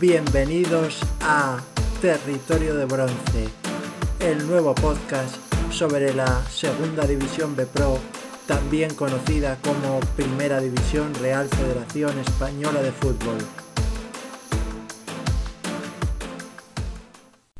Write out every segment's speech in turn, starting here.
Bienvenidos a Territorio de Bronce, el nuevo podcast sobre la Segunda División B Pro, también conocida como Primera División Real Federación Española de Fútbol.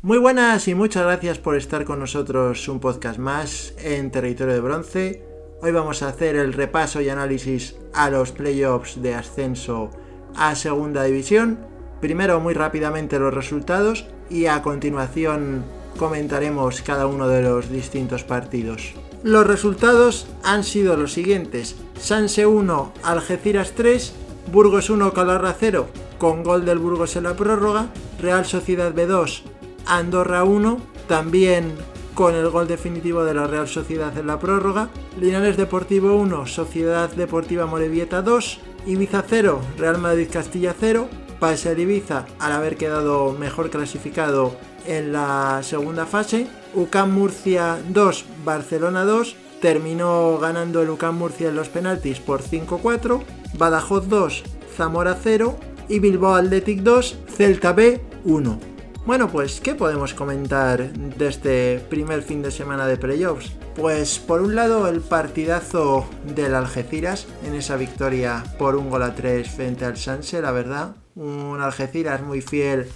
Muy buenas y muchas gracias por estar con nosotros un podcast más en Territorio de Bronce. Hoy vamos a hacer el repaso y análisis a los playoffs de ascenso a Segunda División. Primero muy rápidamente los resultados y a continuación comentaremos cada uno de los distintos partidos. Los resultados han sido los siguientes. Sanse 1, Algeciras 3, Burgos 1, Calahorra 0, con gol del Burgos en la prórroga, Real Sociedad B2, Andorra 1, también con el gol definitivo de la Real Sociedad en la prórroga, Linares Deportivo 1, Sociedad Deportiva Morevieta 2, Ibiza 0, Real Madrid Castilla 0, pase al Ibiza al haber quedado mejor clasificado en la segunda fase, UCAM Murcia 2, Barcelona 2, terminó ganando el UCAM Murcia en los penaltis por 5-4, Badajoz 2, Zamora 0 y Bilbao Athletic 2, Celta B 1. Bueno, pues, ¿qué podemos comentar de este primer fin de semana de playoffs? Pues por un lado el partidazo del Algeciras en esa victoria por un gol a tres frente al Sanse, la verdad. Un Algeciras muy fiel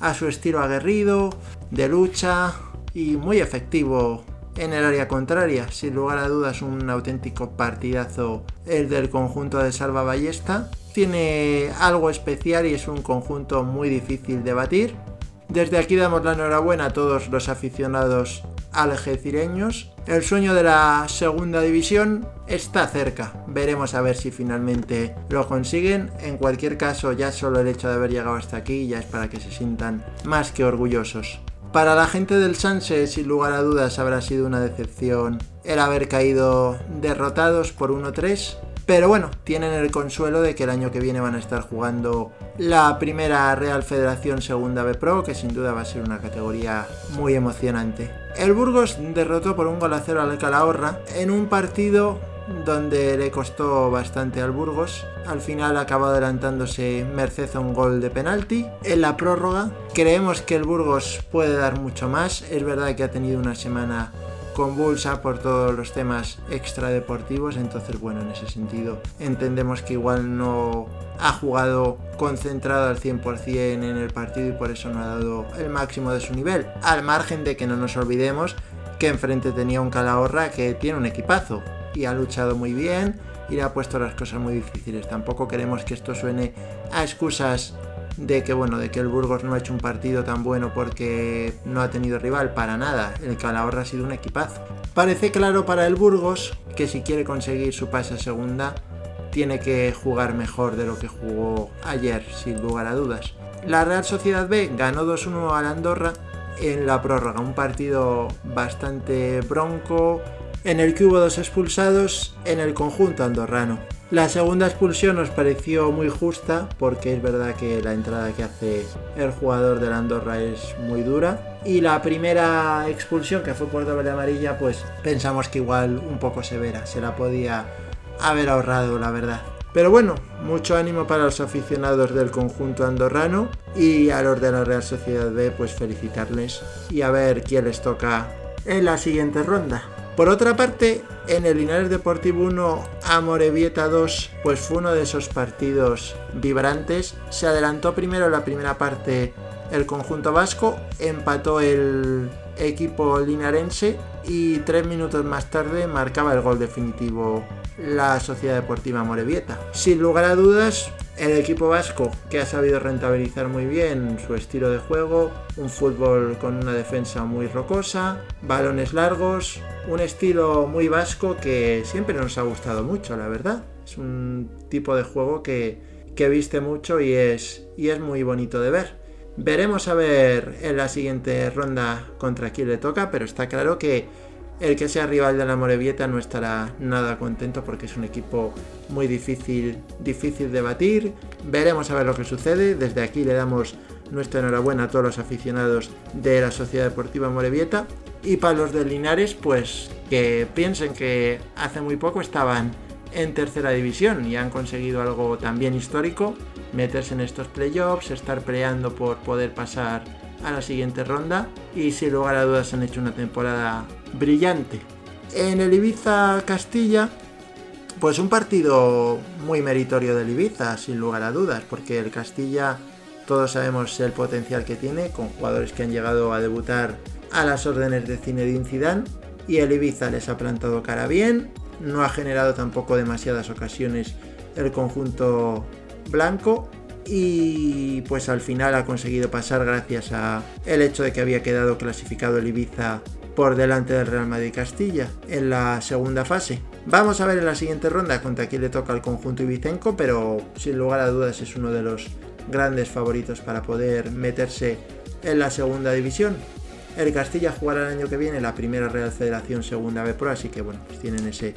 a su estilo aguerrido, de lucha y muy efectivo en el área contraria. Sin lugar a dudas un auténtico partidazo el del conjunto de Salva Ballesta. Tiene algo especial y es un conjunto muy difícil de batir desde aquí damos la enhorabuena a todos los aficionados algecireños. El sueño de la segunda división está cerca. Veremos a ver si finalmente lo consiguen. En cualquier caso, ya solo el hecho de haber llegado hasta aquí ya es para que se sientan más que orgullosos. Para la gente del Sanse, sin lugar a dudas, habrá sido una decepción el haber caído derrotados por 1-3 pero bueno, tienen el consuelo de que el año que viene van a estar jugando la primera Real Federación Segunda B Pro, que sin duda va a ser una categoría muy emocionante. El Burgos derrotó por un gol a cero al Calahorra en un partido donde le costó bastante al Burgos. Al final acabó adelantándose merced a un gol de penalti. En la prórroga creemos que el Burgos puede dar mucho más. Es verdad que ha tenido una semana convulsa por todos los temas extradeportivos, entonces bueno, en ese sentido entendemos que igual no ha jugado concentrado al 100% en el partido y por eso no ha dado el máximo de su nivel, al margen de que no nos olvidemos que enfrente tenía un Calahorra que tiene un equipazo y ha luchado muy bien y le ha puesto las cosas muy difíciles. Tampoco queremos que esto suene a excusas de que bueno, de que el Burgos no ha hecho un partido tan bueno porque no ha tenido rival, para nada, el Calahorra ha sido un equipazo. Parece claro para el Burgos que si quiere conseguir su pase a segunda, tiene que jugar mejor de lo que jugó ayer, sin lugar a dudas. La Real Sociedad B ganó 2-1 al Andorra en la prórroga, un partido bastante bronco, en el que hubo dos expulsados en el conjunto andorrano. La segunda expulsión nos pareció muy justa porque es verdad que la entrada que hace el jugador de Andorra es muy dura. Y la primera expulsión que fue por doble amarilla pues pensamos que igual un poco severa, se la podía haber ahorrado la verdad. Pero bueno, mucho ánimo para los aficionados del conjunto andorrano y a los de la Real Sociedad B pues felicitarles y a ver quién les toca en la siguiente ronda. Por otra parte, en el Linares Deportivo 1 a Morevieta 2, pues fue uno de esos partidos vibrantes. Se adelantó primero la primera parte el conjunto vasco, empató el equipo linarense y tres minutos más tarde marcaba el gol definitivo la Sociedad Deportiva Morevieta. Sin lugar a dudas, el equipo vasco que ha sabido rentabilizar muy bien su estilo de juego, un fútbol con una defensa muy rocosa, balones largos, un estilo muy vasco que siempre nos ha gustado mucho, la verdad. Es un tipo de juego que, que viste mucho y es, y es muy bonito de ver. Veremos a ver en la siguiente ronda contra quién le toca, pero está claro que el que sea rival de la Morevieta no estará nada contento porque es un equipo muy difícil, difícil de batir. Veremos a ver lo que sucede. Desde aquí le damos nuestra enhorabuena a todos los aficionados de la Sociedad Deportiva Morevieta. Y para los de Linares, pues que piensen que hace muy poco estaban en tercera división y han conseguido algo también histórico, meterse en estos playoffs, estar peleando por poder pasar a la siguiente ronda y sin lugar a dudas han hecho una temporada brillante. En el Ibiza Castilla, pues un partido muy meritorio del Ibiza, sin lugar a dudas, porque el Castilla todos sabemos el potencial que tiene, con jugadores que han llegado a debutar a las órdenes de Zinedine Zidane y el Ibiza les ha plantado cara bien, no ha generado tampoco demasiadas ocasiones el conjunto blanco y pues al final ha conseguido pasar gracias a el hecho de que había quedado clasificado el Ibiza por delante del Real Madrid Castilla en la segunda fase. Vamos a ver en la siguiente ronda contra quién le toca al conjunto ibicenco, pero sin lugar a dudas es uno de los grandes favoritos para poder meterse en la segunda división. El Castilla jugará el año que viene la primera Real Federación Segunda B Pro, así que bueno, pues tienen ese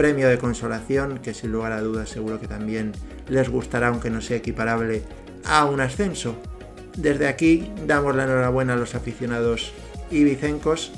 premio de consolación que sin lugar a dudas seguro que también les gustará, aunque no sea equiparable a un ascenso. Desde aquí damos la enhorabuena a los aficionados ibicencos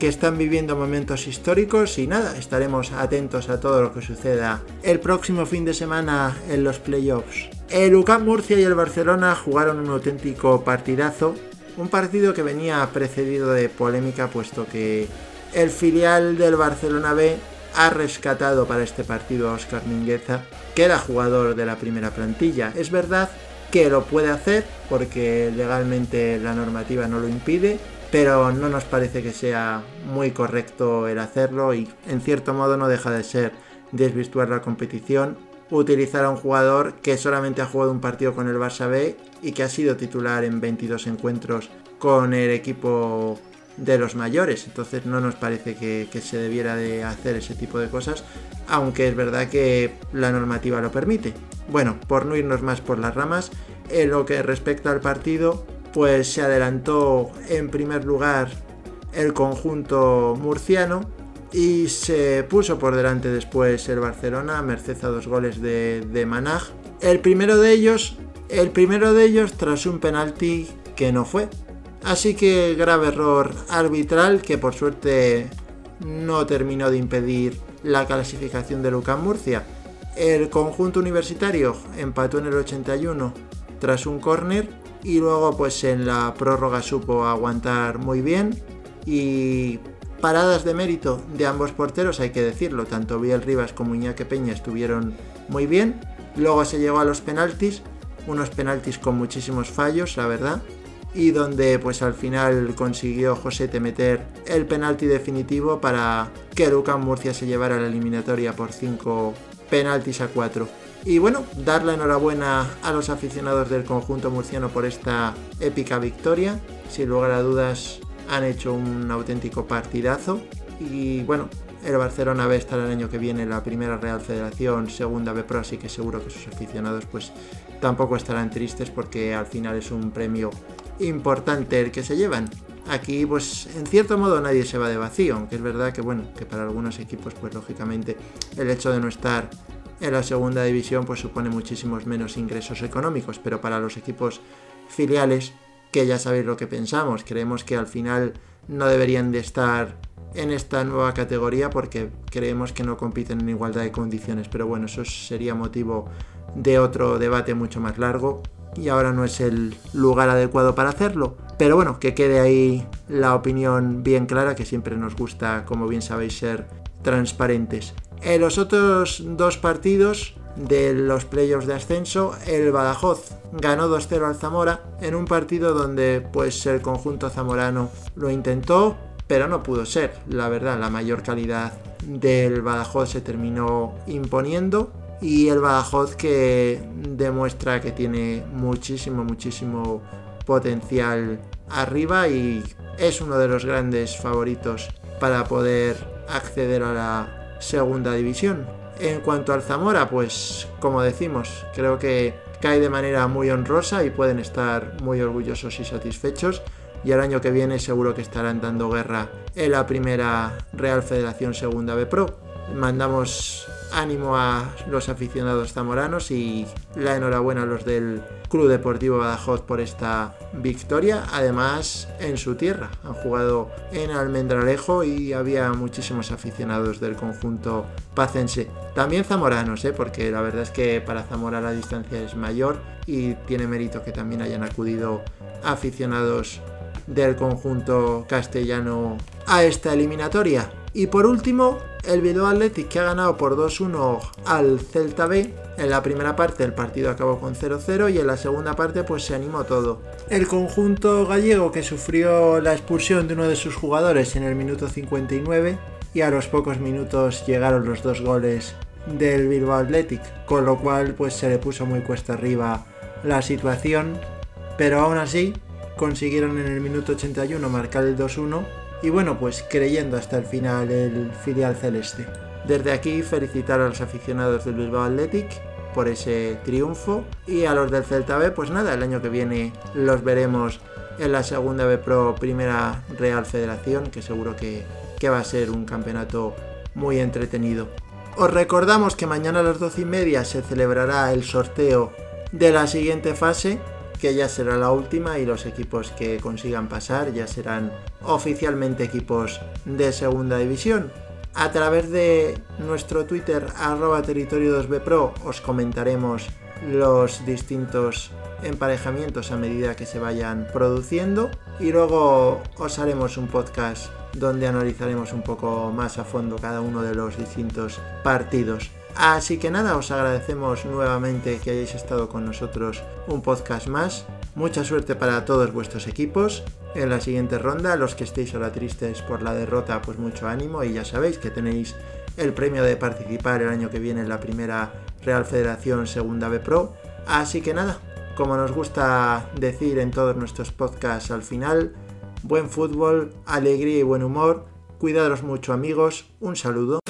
que están viviendo momentos históricos y nada, estaremos atentos a todo lo que suceda el próximo fin de semana en los playoffs. El UCAM Murcia y el Barcelona jugaron un auténtico partidazo un partido que venía precedido de polémica puesto que el filial del Barcelona B ha rescatado para este partido a Oscar Mingueza, que era jugador de la primera plantilla. Es verdad que lo puede hacer porque legalmente la normativa no lo impide, pero no nos parece que sea muy correcto el hacerlo y en cierto modo no deja de ser desvirtuar la competición utilizar a un jugador que solamente ha jugado un partido con el Barça B y que ha sido titular en 22 encuentros con el equipo de los mayores. Entonces no nos parece que, se debiera de hacer ese tipo de cosas, aunque es verdad que la normativa lo permite. Bueno, por no irnos más por las ramas, en lo que respecta al partido, pues se adelantó en primer lugar el conjunto murciano y se puso por delante después el Barcelona, merced a dos goles de, de Manaj. El primero de ellos, el primero de ellos tras un penalti que no fue. Así que grave error arbitral que por suerte no terminó de impedir la clasificación de Lucas Murcia. El conjunto universitario empató en el 81 tras un córner y luego pues en la prórroga supo aguantar muy bien y Paradas de mérito de ambos porteros, hay que decirlo, tanto Biel Rivas como Iñaki Peña estuvieron muy bien. Luego se llegó a los penaltis, unos penaltis con muchísimos fallos, la verdad, y donde pues al final consiguió Josete meter el penalti definitivo para que Lucas Murcia se llevara la eliminatoria por 5 penaltis a 4. Y bueno, dar la enhorabuena a los aficionados del conjunto murciano por esta épica victoria. Sin lugar a dudas, han hecho un auténtico partidazo y bueno, el Barcelona va a estar el año que viene en la primera Real Federación, segunda B Pro, así que seguro que sus aficionados pues tampoco estarán tristes porque al final es un premio importante el que se llevan. Aquí pues en cierto modo nadie se va de vacío, aunque es verdad que bueno, que para algunos equipos pues lógicamente el hecho de no estar en la segunda división pues supone muchísimos menos ingresos económicos, pero para los equipos filiales que ya sabéis lo que pensamos. Creemos que al final no deberían de estar en esta nueva categoría porque creemos que no compiten en igualdad de condiciones. Pero bueno, eso sería motivo de otro debate mucho más largo y ahora no es el lugar adecuado para hacerlo. Pero bueno, que quede ahí la opinión bien clara, que siempre nos gusta, como bien sabéis, ser transparentes. En los otros dos partidos de los playoffs de ascenso, el Badajoz ganó 2-0 al Zamora en un partido donde pues el conjunto zamorano lo intentó, pero no pudo ser. La verdad, la mayor calidad del Badajoz se terminó imponiendo y el Badajoz que demuestra que tiene muchísimo, muchísimo potencial arriba y es uno de los grandes favoritos para poder acceder a la segunda división. En cuanto al Zamora, pues como decimos, creo que cae de manera muy honrosa y pueden estar muy orgullosos y satisfechos. Y el año que viene seguro que estarán dando guerra en la primera Real Federación Segunda B Pro. Mandamos ánimo a los aficionados zamoranos y la enhorabuena a los del Club Deportivo Badajoz por esta victoria. Además, en su tierra han jugado en Almendralejo y había muchísimos aficionados del conjunto pacense. También zamoranos, ¿eh? porque la verdad es que para Zamora la distancia es mayor y tiene mérito que también hayan acudido aficionados del conjunto castellano a esta eliminatoria. Y por último, el Bilbao Athletic que ha ganado por 2-1 al Celta B. En la primera parte el partido acabó con 0-0 y en la segunda parte pues se animó todo. El conjunto gallego que sufrió la expulsión de uno de sus jugadores en el minuto 59 y a los pocos minutos llegaron los dos goles del Bilbao Athletic, con lo cual pues se le puso muy cuesta arriba la situación, pero aún así consiguieron en el minuto 81 marcar el 2-1 y bueno, pues creyendo hasta el final el filial celeste. Desde aquí felicitar a los aficionados del Bilbao Athletic por ese triunfo y a los del Celta B, pues nada, el año que viene los veremos en la segunda B Pro Primera Real Federación, que seguro que, que va a ser un campeonato muy entretenido. Os recordamos que mañana a las 12 y media se celebrará el sorteo de la siguiente fase que ya será la última y los equipos que consigan pasar ya serán oficialmente equipos de segunda división. A través de nuestro Twitter arroba territorio 2bpro os comentaremos los distintos emparejamientos a medida que se vayan produciendo y luego os haremos un podcast donde analizaremos un poco más a fondo cada uno de los distintos partidos. Así que nada, os agradecemos nuevamente que hayáis estado con nosotros un podcast más. Mucha suerte para todos vuestros equipos en la siguiente ronda. Los que estéis ahora tristes por la derrota, pues mucho ánimo y ya sabéis que tenéis el premio de participar el año que viene en la primera Real Federación Segunda B Pro. Así que nada, como nos gusta decir en todos nuestros podcasts al final, buen fútbol, alegría y buen humor. Cuidaros mucho amigos, un saludo.